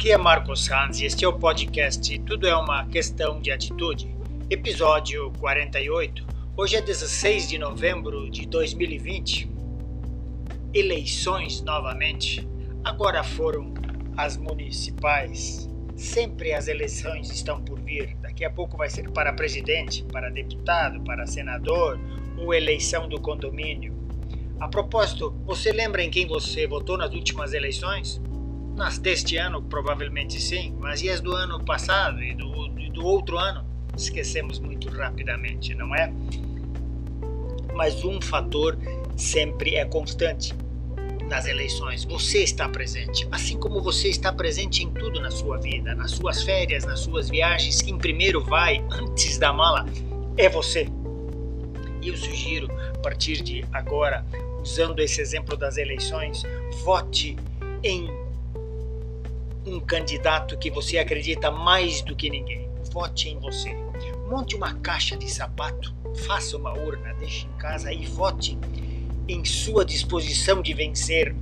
Aqui é Marcos Hans e este é o podcast Tudo é uma Questão de Atitude, episódio 48. Hoje é 16 de novembro de 2020. Eleições novamente. Agora foram as municipais. Sempre as eleições estão por vir. Daqui a pouco vai ser para presidente, para deputado, para senador ou eleição do condomínio. A propósito, você lembra em quem você votou nas últimas eleições? Nas deste ano, provavelmente sim, mas e as do ano passado e do, do outro ano? Esquecemos muito rapidamente, não é? Mas um fator sempre é constante nas eleições. Você está presente, assim como você está presente em tudo na sua vida, nas suas férias, nas suas viagens. Quem primeiro vai antes da mala é você. E eu sugiro, a partir de agora, usando esse exemplo das eleições, vote em um candidato que você acredita mais do que ninguém. Vote em você. Monte uma caixa de sapato, faça uma urna, deixe em casa e vote em sua disposição de vencer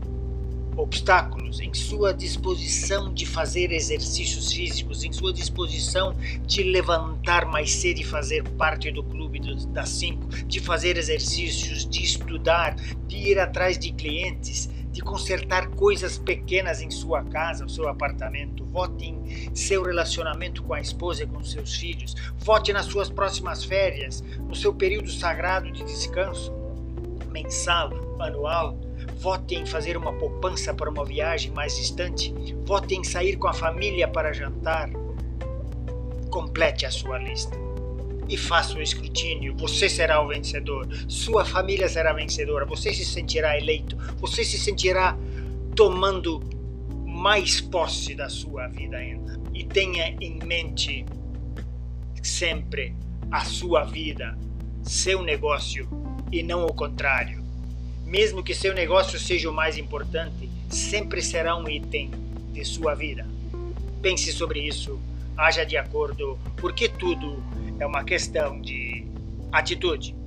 obstáculos, em sua disposição de fazer exercícios físicos, em sua disposição de levantar mais cedo e fazer parte do clube das cinco, de fazer exercícios, de estudar, de ir atrás de clientes, de consertar coisas pequenas em sua casa, o seu apartamento. Vote em seu relacionamento com a esposa e com seus filhos. Vote nas suas próximas férias, no seu período sagrado de descanso, mensal, anual. Vote em fazer uma poupança para uma viagem mais distante. Vote em sair com a família para jantar. Complete a sua lista e faça o escrutínio, você será o vencedor, sua família será vencedora, você se sentirá eleito, você se sentirá tomando mais posse da sua vida ainda. E tenha em mente sempre a sua vida, seu negócio e não o contrário. Mesmo que seu negócio seja o mais importante, sempre será um item de sua vida. Pense sobre isso, haja de acordo, porque tudo é uma questão de atitude.